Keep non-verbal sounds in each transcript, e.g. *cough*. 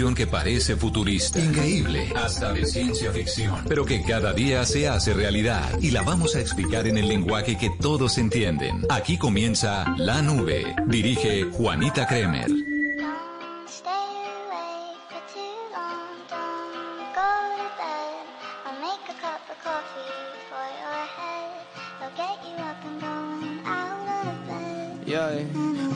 información que parece futurista, increíble, hasta de ciencia ficción, pero que cada día se hace realidad y la vamos a explicar en el lenguaje que todos entienden. Aquí comienza La Nube. Dirige Juanita Kremer.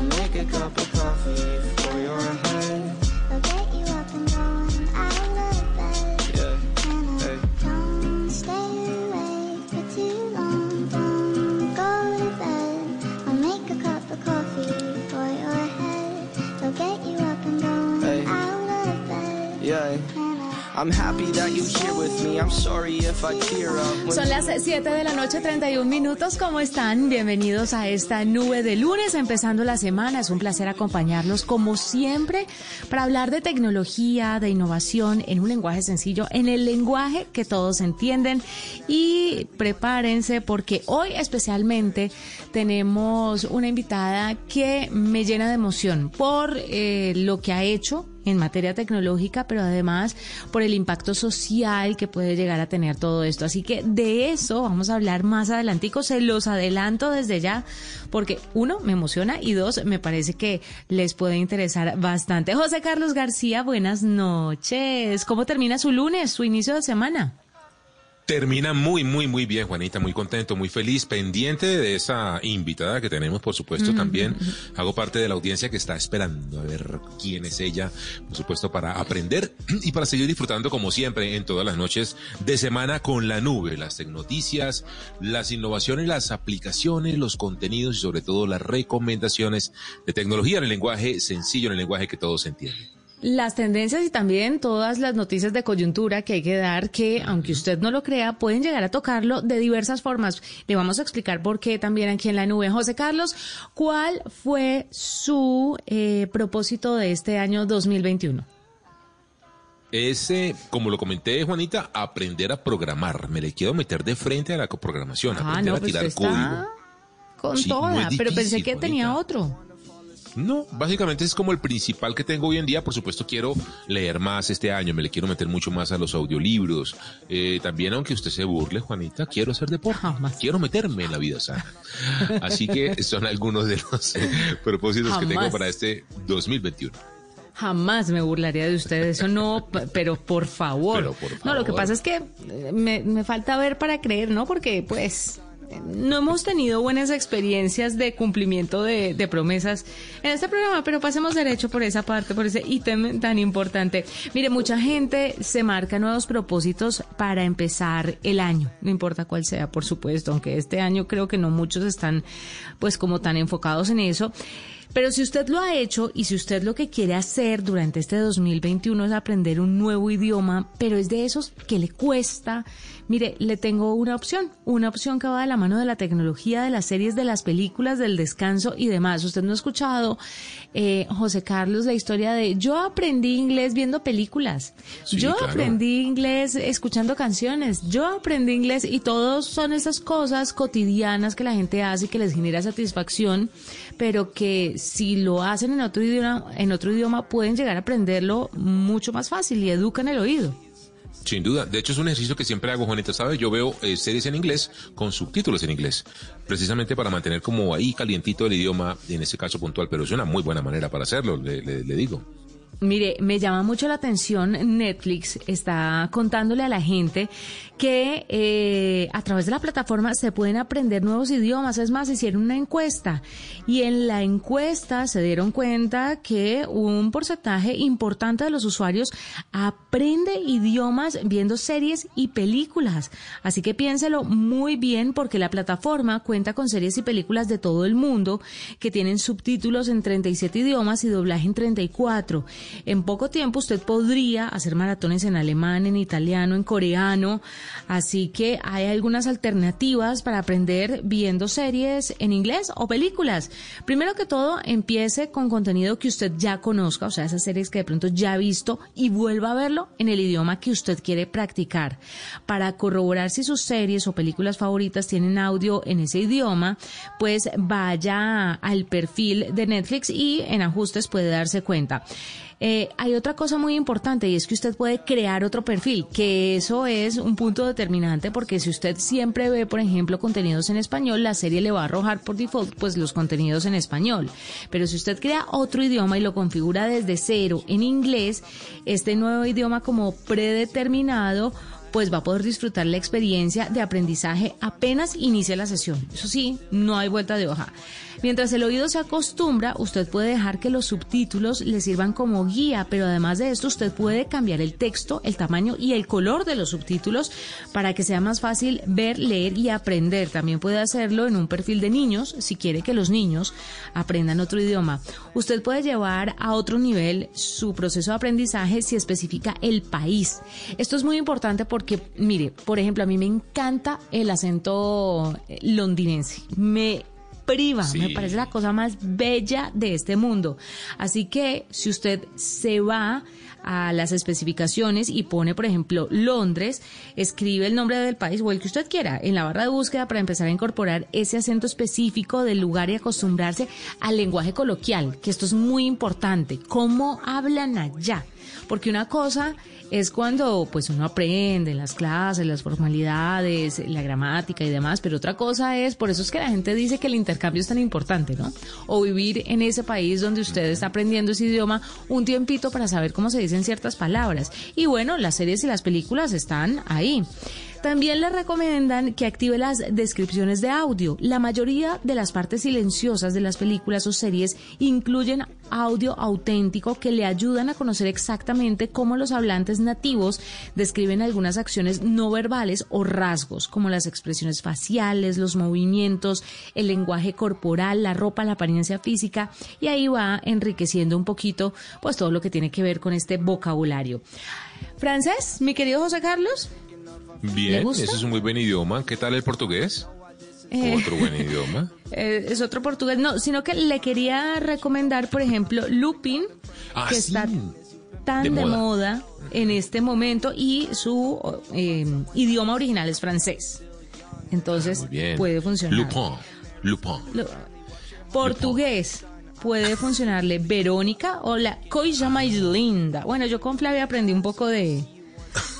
I'll make a cup of coffee for your Son las 7 de la noche, 31 minutos. ¿Cómo están? Bienvenidos a esta nube de lunes, empezando la semana. Es un placer acompañarlos, como siempre, para hablar de tecnología, de innovación, en un lenguaje sencillo, en el lenguaje que todos entienden. Y prepárense, porque hoy especialmente tenemos una invitada que me llena de emoción por eh, lo que ha hecho en materia tecnológica, pero además por el impacto social que puede llegar a tener todo esto. Así que de eso vamos a hablar más adelantico, se los adelanto desde ya, porque uno, me emociona y dos, me parece que les puede interesar bastante. José Carlos García, buenas noches. ¿Cómo termina su lunes, su inicio de semana? Termina muy, muy, muy bien, Juanita, muy contento, muy feliz, pendiente de esa invitada que tenemos, por supuesto, también. Hago parte de la audiencia que está esperando a ver quién es ella, por supuesto, para aprender *clears throat* y para seguir disfrutando, como siempre, en todas las noches de semana con la nube, las tecnoticias, las innovaciones, las aplicaciones, los contenidos y sobre todo las recomendaciones de tecnología en el lenguaje sencillo, en el lenguaje que todos entienden. Las tendencias y también todas las noticias de coyuntura que hay que dar, que aunque usted no lo crea, pueden llegar a tocarlo de diversas formas. Le vamos a explicar por qué también aquí en la nube. José Carlos, ¿cuál fue su eh, propósito de este año 2021? Ese, como lo comenté, Juanita, aprender a programar. Me le quiero meter de frente a la programación, aprender a pues tirar código. con Sí, toda, es pero pensé que tenía otro. No, básicamente es como el principal que tengo hoy en día. Por supuesto, quiero leer más este año, me le quiero meter mucho más a los audiolibros. Eh, también, aunque usted se burle, Juanita, quiero hacer deporte. Jamás. Quiero meterme en la vida sana. *laughs* Así que son algunos de los *laughs* propósitos que tengo para este 2021. Jamás me burlaría de usted, eso no, pero por favor. Pero por No, lo que favor. pasa es que eh, me, me falta ver para creer, ¿no? Porque, pues, no hemos tenido buenas experiencias de cumplimiento de, promesas en este programa, pero pasemos derecho por esa parte, por ese ítem tan importante. Mire, mucha gente se marca nuevos propósitos para empezar el año, no importa cuál sea, por supuesto, aunque este año creo que no muchos están, pues, como tan enfocados en eso. Pero si usted lo ha hecho y si usted lo que quiere hacer durante este 2021 es aprender un nuevo idioma, pero es de esos que le cuesta, mire, le tengo una opción, una opción que va de la mano de la tecnología, de las series, de las películas, del descanso y demás. Usted no ha escuchado, eh, José Carlos, la historia de yo aprendí inglés viendo películas, Sí, yo claro. aprendí inglés escuchando canciones, yo aprendí inglés y todos son esas cosas cotidianas que la gente hace y que les genera satisfacción, pero que si lo hacen en otro idioma, en otro idioma pueden llegar a aprenderlo mucho más fácil y educan el oído. Sin duda. De hecho, es un ejercicio que siempre hago, Juanita, ¿sabe? Yo veo eh, series en inglés con subtítulos en inglés, precisamente para mantener como ahí calientito el idioma, en este caso puntual, pero es una muy buena manera para hacerlo, le, le- le digo. Mire, me llama mucho la atención, Netflix está contándole a la gente que eh, a través de la plataforma se pueden aprender nuevos idiomas. Es más, hicieron una encuesta y en la encuesta se dieron cuenta que un porcentaje importante de los usuarios aprende idiomas viendo series y películas. Así que piénselo muy bien porque la plataforma cuenta con series y películas de todo el mundo que tienen subtítulos en 37 idiomas y doblaje en 34. En poco tiempo usted podría hacer maratones en alemán, en italiano, en coreano. Así que hay algunas alternativas para aprender viendo series en inglés o películas. Primero que todo, empiece con contenido que usted ya conozca, o sea, esas series que de pronto ya ha visto y vuelva a verlo en el idioma que usted quiere practicar. Para corroborar si sus series o películas favoritas tienen audio en ese idioma, pues vaya al perfil de Netflix y en ajustes puede darse cuenta. Eh, hay otra cosa muy importante y es que usted puede crear otro perfil, que eso es un punto determinante porque si usted siempre ve, por ejemplo, contenidos en español, la serie le va a arrojar por default pues los contenidos en español. Pero si usted crea otro idioma y lo configura desde cero en inglés, este nuevo idioma como predeterminado pues va a poder disfrutar la experiencia de aprendizaje apenas inicia la sesión. Eso sí, no hay vuelta de hoja. Mientras el oído se acostumbra, usted puede dejar que los subtítulos le sirvan como guía, pero además de esto usted puede cambiar el texto, el tamaño y el color de los subtítulos para que sea más fácil ver, leer y aprender. También puede hacerlo en un perfil de niños si quiere que los niños aprendan otro idioma. Usted puede llevar a otro nivel su proceso de aprendizaje si especifica el país. Esto es muy importante porque, mire, por ejemplo, a mí me encanta el acento londinense. Me priva, me parece la cosa más bella de este mundo. Así que si usted se va a las especificaciones y pone, por ejemplo, Londres, escribe el nombre del país o el que usted quiera en la barra de búsqueda para empezar a incorporar ese acento específico del lugar y acostumbrarse al lenguaje coloquial, que esto es muy importante. ¿Cómo hablan allá? Porque una cosa es cuando pues uno aprende las clases, las formalidades, la gramática y demás, pero otra cosa es, por eso es que la gente dice que el intercambio es tan importante, ¿no? O vivir en ese país donde usted está aprendiendo ese idioma un tiempito para saber cómo se dicen ciertas palabras. Y bueno, las series y las películas están ahí. También le recomiendan que active las descripciones de audio. La mayoría de las partes silenciosas de las películas o series incluyen audio auténtico que le ayudan a conocer exactamente cómo los hablantes nativos describen algunas acciones no verbales o rasgos, como las expresiones faciales, los movimientos, el lenguaje corporal, la ropa, la apariencia física, y ahí va enriqueciendo un poquito pues todo lo que tiene que ver con este vocabulario. Francés, mi querido José Carlos. Bien, ese es un muy buen idioma. ¿Qué tal el portugués? Eh, Otro buen *laughs* idioma. eh, es otro portugués, no, sino que le quería recomendar, por ejemplo, Lupin, Ah, que sí. está tan De de, moda. moda. en este momento y su eh, idioma original es francés. Entonces bien. puede funcionar. Lupin. Lupin. Portugués puede funcionarle Verónica o la coisa más linda. Bueno, yo con Flavia aprendí un poco de...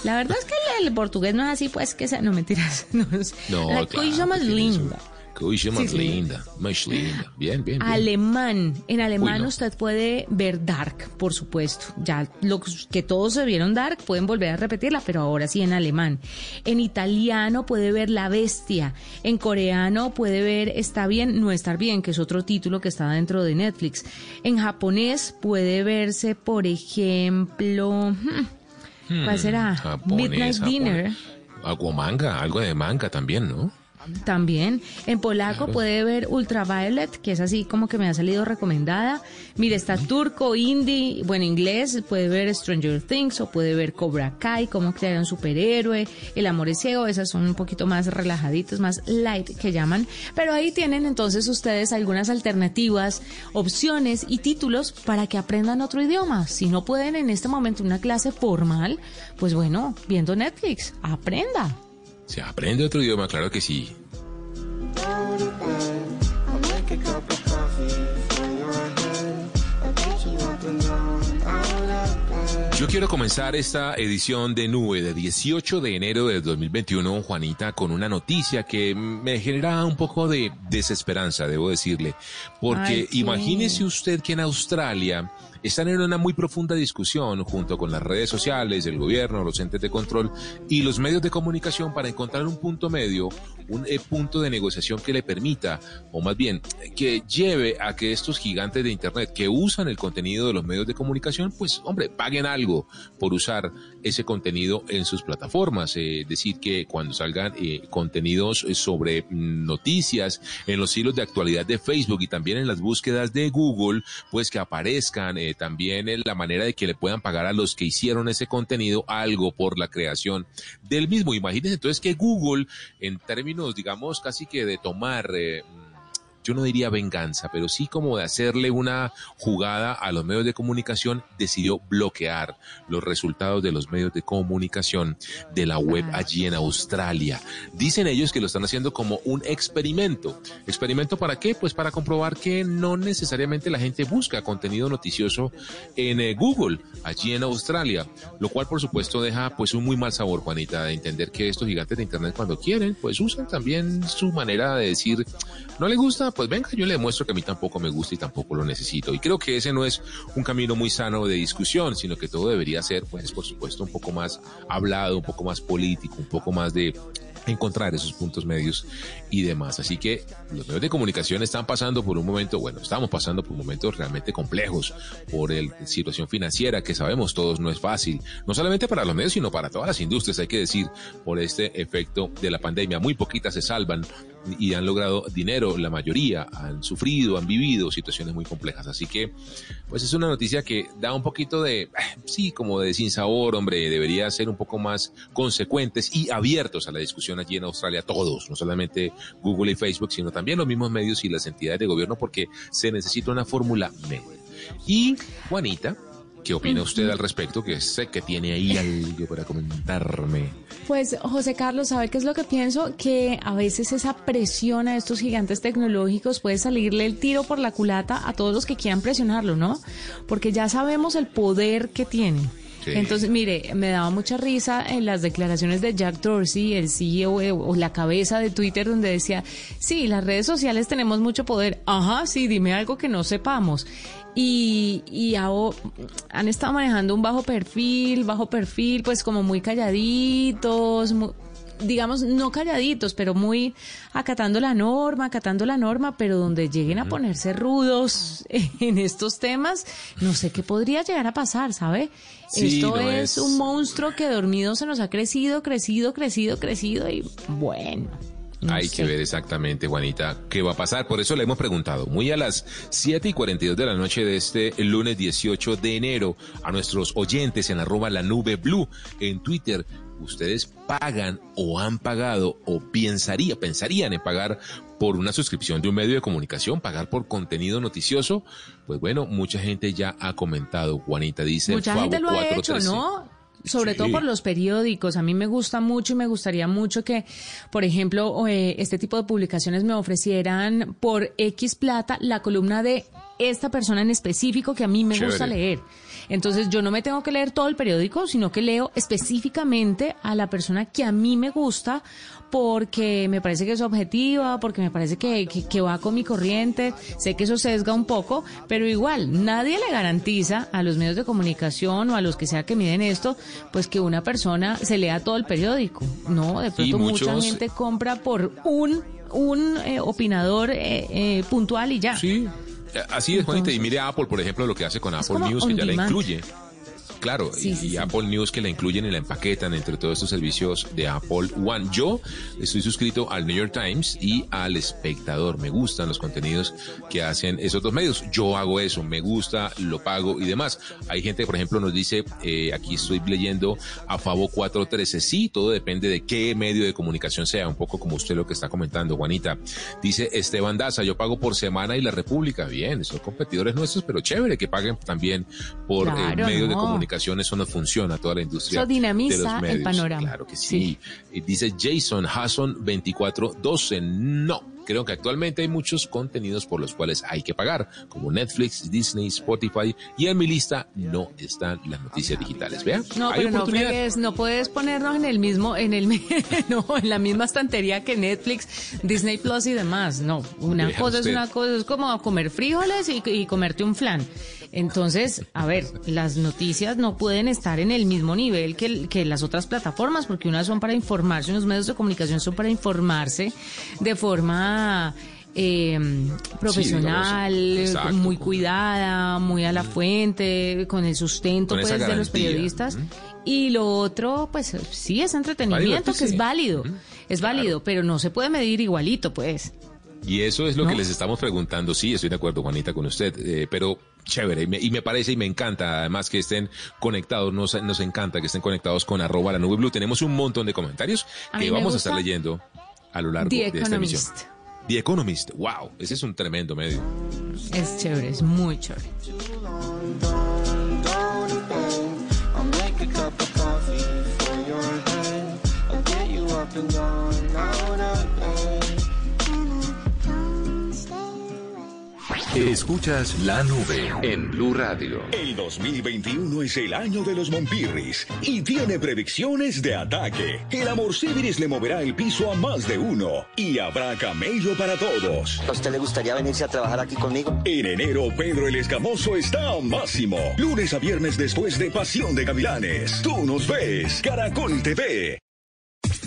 La verdad es que el, el portugués no es así, pues que sea... No, mentiras. *laughs* No, es- No, la claro, coisa más linda. Coisa más Sí, sí. linda. Más linda. Bien, bien, bien. Alemán. En alemán Uy, no. usted puede ver Dark, por supuesto. Ya los que todos se vieron Dark pueden volver a repetirla, pero ahora sí en alemán. En italiano puede ver La Bestia. En coreano puede ver Está bien, no estar bien, que es otro título que está dentro de Netflix. En japonés puede verse, por ejemplo, hmm, ¿cuál será? Japonés, Midnight. Dinner. Algo manga, algo de manga también, ¿no? También. En polaco Claro. puede ver Ultraviolet, que es así como que me ha salido recomendada. Mire, está turco, indie, bueno, inglés, puede ver Stranger Things o puede ver Cobra Kai, cómo crear un superhéroe, El amor es ciego, esas son un poquito más relajaditas, más light que llaman. Pero ahí tienen entonces ustedes algunas alternativas, opciones y títulos para que aprendan otro idioma. Si no pueden en este momento una clase formal, pues bueno, viendo Netflix, aprenda. Se aprende otro idioma, claro que sí. Yo quiero comenzar esta edición de Nube de 18 de enero de 2021, Juanita, con una noticia que me genera un poco de desesperanza, debo decirle. Porque Ay, sí. imagínese usted que en Australia están en una muy profunda discusión junto con las redes sociales, el gobierno, los entes de control y los medios de comunicación para encontrar un punto medio, un eh, punto de negociación que le permita, o más bien, que lleve a que estos gigantes de Internet que usan el contenido de los medios de comunicación, pues, hombre, paguen algo por usar ese contenido en sus plataformas. Es decir, que cuando salgan eh, contenidos sobre noticias en los hilos de actualidad de Facebook y también en las búsquedas de Google, pues que aparezcan eh, también en la manera de que le puedan pagar a los que hicieron ese contenido algo por la creación del mismo. Imagínense entonces que Google, en términos, digamos, casi que de tomar... Eh, yo no diría venganza, pero sí como de hacerle una jugada a los medios de comunicación, decidió bloquear los resultados de los medios de comunicación de la web allí en Australia. Dicen ellos que lo están haciendo como un experimento. ¿Experimento para qué? Pues para comprobar que no necesariamente la gente busca contenido noticioso en eh, Google, allí en Australia, lo cual por supuesto deja pues un muy mal sabor, Juanita, de entender que estos gigantes de Internet cuando quieren, pues usan también su manera de decir, no le gusta, pues venga, yo le demuestro que a mí tampoco me gusta y tampoco lo necesito. Y creo que ese no es un camino muy sano de discusión, sino que todo debería ser, pues, por supuesto, un poco más hablado, un poco más político, un poco más de encontrar esos puntos medios y demás. Así que los medios de comunicación están pasando por un momento, bueno, estamos pasando por momentos realmente complejos por la situación financiera que sabemos todos no es fácil, no solamente para los medios, sino para todas las industrias, hay que decir, por este efecto de la pandemia. Muy poquitas se salvan y han logrado dinero, la mayoría han sufrido, han vivido situaciones muy complejas. Así que, pues es una noticia que da un poquito de, eh, sí, como de sinsabor, hombre, debería ser un poco más consecuentes y abiertos a la discusión allí en Australia, todos, no solamente Google y Facebook, sino también los mismos medios y las entidades de gobierno, porque se necesita una fórmula media. Y Juanita, ¿Qué opina usted al respecto? Que sé que tiene ahí algo para comentarme. Pues José Carlos, ¿sabe qué es lo que pienso? Que a veces esa presión a estos gigantes tecnológicos puede salirle el tiro por la culata a todos los que quieran presionarlo, ¿no? Porque ya sabemos el poder que tienen. Entonces, mire, me daba mucha risa en las declaraciones de Jack Dorsey, el CEO eh, o la cabeza de Twitter, donde decía, sí, las redes sociales tenemos mucho poder. Ajá, sí, dime algo que no sepamos y, y han estado manejando un bajo perfil, bajo perfil, pues como muy calladitos, digamos, no calladitos, pero muy acatando la norma, acatando la norma, pero donde lleguen a ponerse rudos *laughs* en estos temas, no sé qué podría llegar a pasar, ¿sabe? Esto es un monstruo que dormido se nos ha crecido, crecido, crecido, crecido y bueno. Hay que ver exactamente, Juanita, qué va a pasar. Por eso le hemos preguntado, muy a las 7 y 42 de la noche de este lunes 18 de enero, a nuestros oyentes en arroba la nube blue en Twitter, ¿ustedes pagan o han pagado o pensaría, pensarían en pagar por una suscripción de un medio de comunicación, pagar por contenido noticioso? Pues bueno, mucha gente ya ha comentado, Juanita dice. Mucha gente lo ha hecho, ¿no? sobre todo por los periódicos. A mí me gusta mucho y me gustaría mucho que, por ejemplo, eh, este tipo de publicaciones me ofrecieran por X plata la columna de esta persona en específico que a mí me gusta leer. Entonces yo no me tengo que leer todo el periódico, sino que leo específicamente a la persona que a mí me gusta porque me parece que es objetiva, porque me parece que, que, va con mi corriente. Sé que eso sesga un poco, pero igual nadie le garantiza a los medios de comunicación o a los que sea que miden esto, pues que una persona se lea todo el periódico. No, de pronto mucha gente compra por un un eh, opinador eh, eh, puntual y ya. Sí, así es, Juanita. Y mire Apple, por ejemplo, lo que hace con Apple News, que ya la incluye. Claro, y, Apple News que la incluyen y la empaquetan entre todos estos servicios de Apple One. Yo estoy suscrito al New York Times y al Espectador. Me gustan los contenidos que hacen esos dos medios. Yo hago eso, me gusta, lo pago y demás. Hay gente, por ejemplo, nos dice, eh, aquí estoy leyendo a Favo 413. Sí, todo depende de qué medio de comunicación sea, un poco como usted lo que está comentando, Juanita. Dice Esteban Daza, yo pago por semana y la República. Bien, son competidores nuestros, pero chévere que paguen también por eh, medios de comunicación eso no funciona, toda la industria. Eso dinamiza el panorama. Claro que sí. Dice Jason Hasson 2412, no Creo que actualmente hay muchos contenidos por los cuales hay que pagar, como Netflix, Disney, Spotify, y en mi lista no están las noticias digitales. Vean, No, hay pero no fregues, no puedes ponernos en el mismo, en el, *laughs* no, en la misma estantería que Netflix, Disney Plus y demás. No, una Vea cosa es una cosa, es como comer frijoles y, y comerte un flan. Entonces, a ver, las noticias no pueden estar en el mismo nivel que, que las otras plataformas, porque unas son para informarse, unos medios de comunicación son para informarse de forma eh, profesional, exacto. muy cuidada, muy a la fuente, con el sustento Con pues, de los periodistas. Y lo otro, pues sí, es entretenimiento, que es válido, es válido, pero no se puede medir igualito, pues. Y eso es lo ¿No? que les estamos preguntando. Sí, estoy de acuerdo, Juanita, con usted. eh, pero chévere. Y me, y me parece y me encanta, además, que estén conectados. Nos, nos encanta que estén conectados con arroba la nube blue. Tenemos un montón de comentarios A que vamos a estar leyendo a lo largo The de esta emisión. The Economist. Wow, ese es un tremendo medio. Es chévere, es muy chévere. Escuchas la nube en Blue Radio. El 2021 es el año de los Monpirris y tiene predicciones de ataque. El amor Civiris le moverá el piso a más de uno y habrá camello para todos. ¿A usted le gustaría venirse a trabajar aquí conmigo? En enero, Pedro el Escamoso está a máximo. Lunes a viernes después de Pasión de Gavilanes. Tú nos ves, Caracol TV.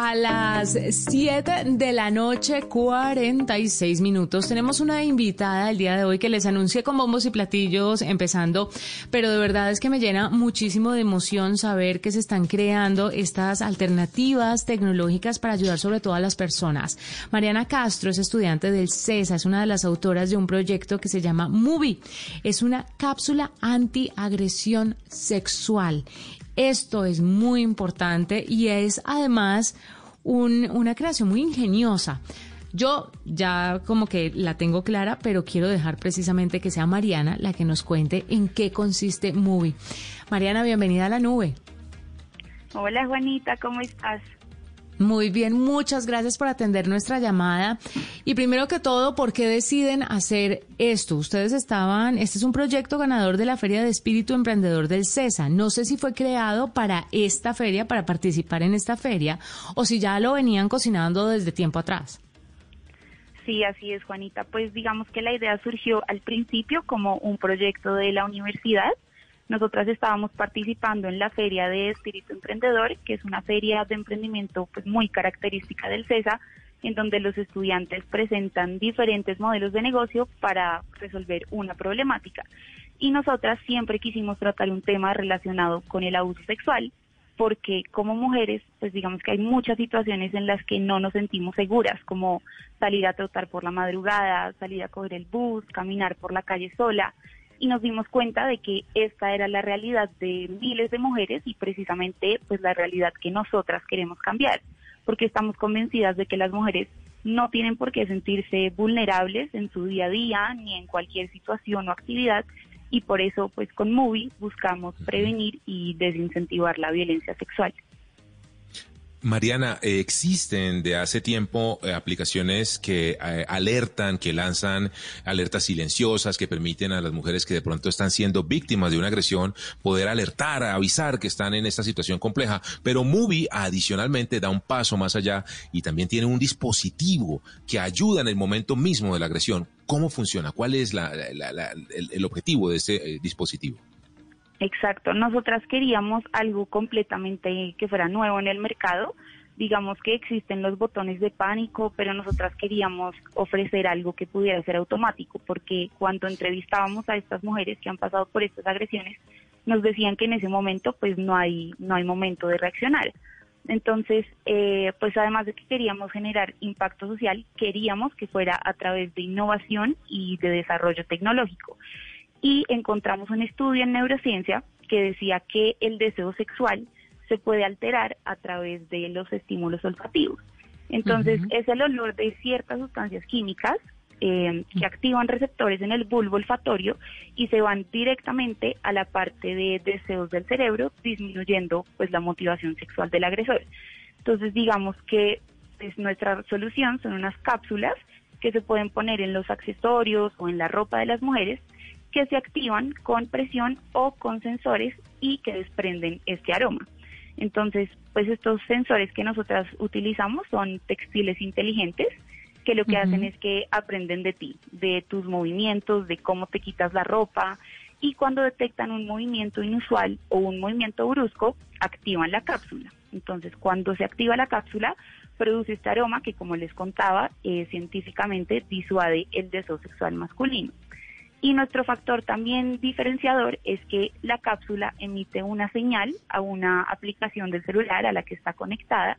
A las 7 de la noche, 46 minutos. Tenemos una invitada el día de hoy que les anuncié con bombos y platillos empezando, pero de verdad es que me llena muchísimo de emoción saber que se están creando estas alternativas tecnológicas para ayudar sobre todo a las personas. Mariana Castro es estudiante del CESA, es una de las autoras de un proyecto que se llama Movie. Es una cápsula antiagresión sexual. Esto es muy importante y es además un- una creación muy ingeniosa. Yo ya como que la tengo clara, pero quiero dejar precisamente que sea Mariana la que nos cuente en qué consiste Movie. Mariana, bienvenida a la nube. Hola Juanita, ¿cómo estás? Muy bien, muchas gracias por atender nuestra llamada. Y primero que todo, ¿por qué deciden hacer esto? Ustedes estaban, este es un proyecto ganador de la Feria de Espíritu Emprendedor del CESA. No sé si fue creado para esta feria, para participar en esta feria, o si ya lo venían cocinando desde tiempo atrás. Sí, así es Juanita. Pues digamos que la idea surgió al principio como un proyecto de la universidad. Nosotras estábamos participando en la Feria de Espíritu Emprendedor, que es una feria de emprendimiento pues muy característica del CESA, en donde los estudiantes presentan diferentes modelos de negocio para resolver una problemática. Y nosotras siempre quisimos tratar un tema relacionado con el abuso sexual, porque como mujeres, pues digamos que hay muchas situaciones en las que no nos sentimos seguras, como salir a trotar por la madrugada, salir a coger el bus, caminar por la calle sola, y nos dimos cuenta de que esta era la realidad de miles de mujeres y precisamente pues la realidad que nosotras queremos cambiar, porque estamos convencidas de que las mujeres no tienen por qué sentirse vulnerables en su día a día ni en cualquier situación o actividad y por eso pues con Movie buscamos prevenir y desincentivar la violencia sexual. Mariana, eh, existen de hace tiempo eh, aplicaciones que eh, alertan, que lanzan alertas silenciosas, que permiten a las mujeres que de pronto están siendo víctimas de una agresión poder alertar, avisar que están en esta situación compleja. Pero Movie adicionalmente da un paso más allá y también tiene un dispositivo que ayuda en el momento mismo de la agresión. ¿Cómo funciona? ¿Cuál es la- el, el objetivo de este dispositivo? Exacto, nosotras queríamos algo completamente que fuera nuevo en el mercado. Digamos que existen los botones de pánico, pero nosotras queríamos ofrecer algo que pudiera ser automático, porque cuando entrevistábamos a estas mujeres que han pasado por estas agresiones, nos decían que en ese momento pues no hay no hay momento de reaccionar. Entonces, eh, pues además de que queríamos generar impacto social, queríamos que fuera a través de innovación y de desarrollo tecnológico y encontramos un estudio en neurociencia que decía que el deseo sexual se puede alterar a través de los estímulos olfativos. Entonces, es el olor de ciertas sustancias químicas eh, que activan receptores en el bulbo olfatorio y se van directamente a la parte de deseos del cerebro, disminuyendo pues la motivación sexual del agresor. Entonces digamos que pues, nuestra solución son unas cápsulas que se pueden poner en los accesorios o en la ropa de las mujeres que se activan con presión o con sensores y que desprenden este aroma. Entonces, pues estos sensores que nosotras utilizamos son textiles inteligentes que lo que hacen es que aprenden de ti, de tus movimientos, de cómo te quitas la ropa y cuando detectan un movimiento inusual o un movimiento brusco, activan la cápsula. Entonces, cuando se activa la cápsula, produce este aroma que, como les contaba, eh, científicamente disuade el deseo sexual masculino. Y nuestro factor también diferenciador es que la cápsula emite una señal a una aplicación del celular a la que está conectada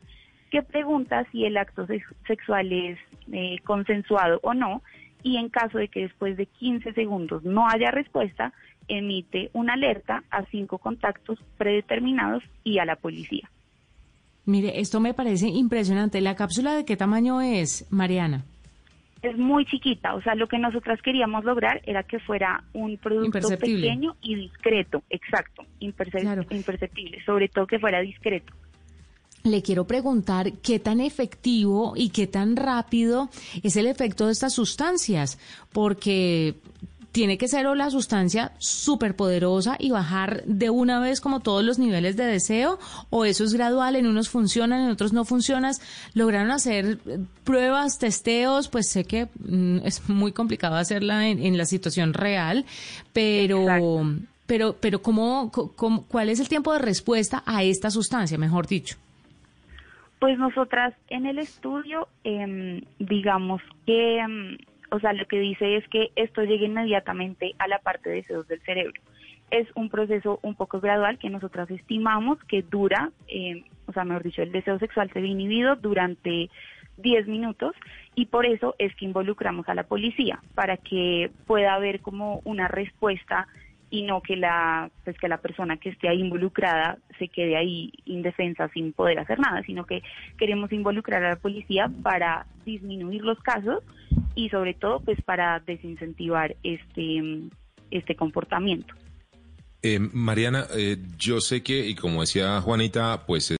que pregunta si el acto sexual es eh, consensuado o no y en caso de que después de 15 segundos no haya respuesta, emite una alerta a cinco contactos predeterminados y a la policía. Mire, esto me parece impresionante. ¿La cápsula de qué tamaño es, Mariana? Es muy chiquita, o sea, lo que nosotras queríamos lograr era que fuera un producto pequeño y discreto, exacto, imperceptible, sobre todo que fuera discreto. Le quiero preguntar qué tan efectivo y qué tan rápido es el efecto de estas sustancias, porque tiene que ser o la sustancia súper poderosa y bajar de una vez como todos los niveles de deseo, o eso es gradual, en unos funcionan, en otros no funcionan. Lograron hacer pruebas, testeos, pues sé que mm, es muy complicado hacerla en, la situación real, pero, pero, pero ¿cómo, cómo, ¿cuál es el tiempo de respuesta a esta sustancia, mejor dicho? Pues nosotras en el estudio, em, digamos que, em, o sea, lo que dice es que esto llegue inmediatamente a la parte de deseos del cerebro. Es un proceso un poco gradual que nosotras estimamos que dura, em, o sea, mejor dicho, el deseo sexual se ve inhibido durante 10 minutos y por eso es que involucramos a la policía para que pueda haber como una respuesta y no que la pues que la persona que esté ahí involucrada se quede ahí indefensa sin poder hacer nada, sino que queremos involucrar a la policía para disminuir los casos y sobre todo pues para desincentivar este este comportamiento. Eh, Mariana, eh, yo sé que, y como decía Juanita, pues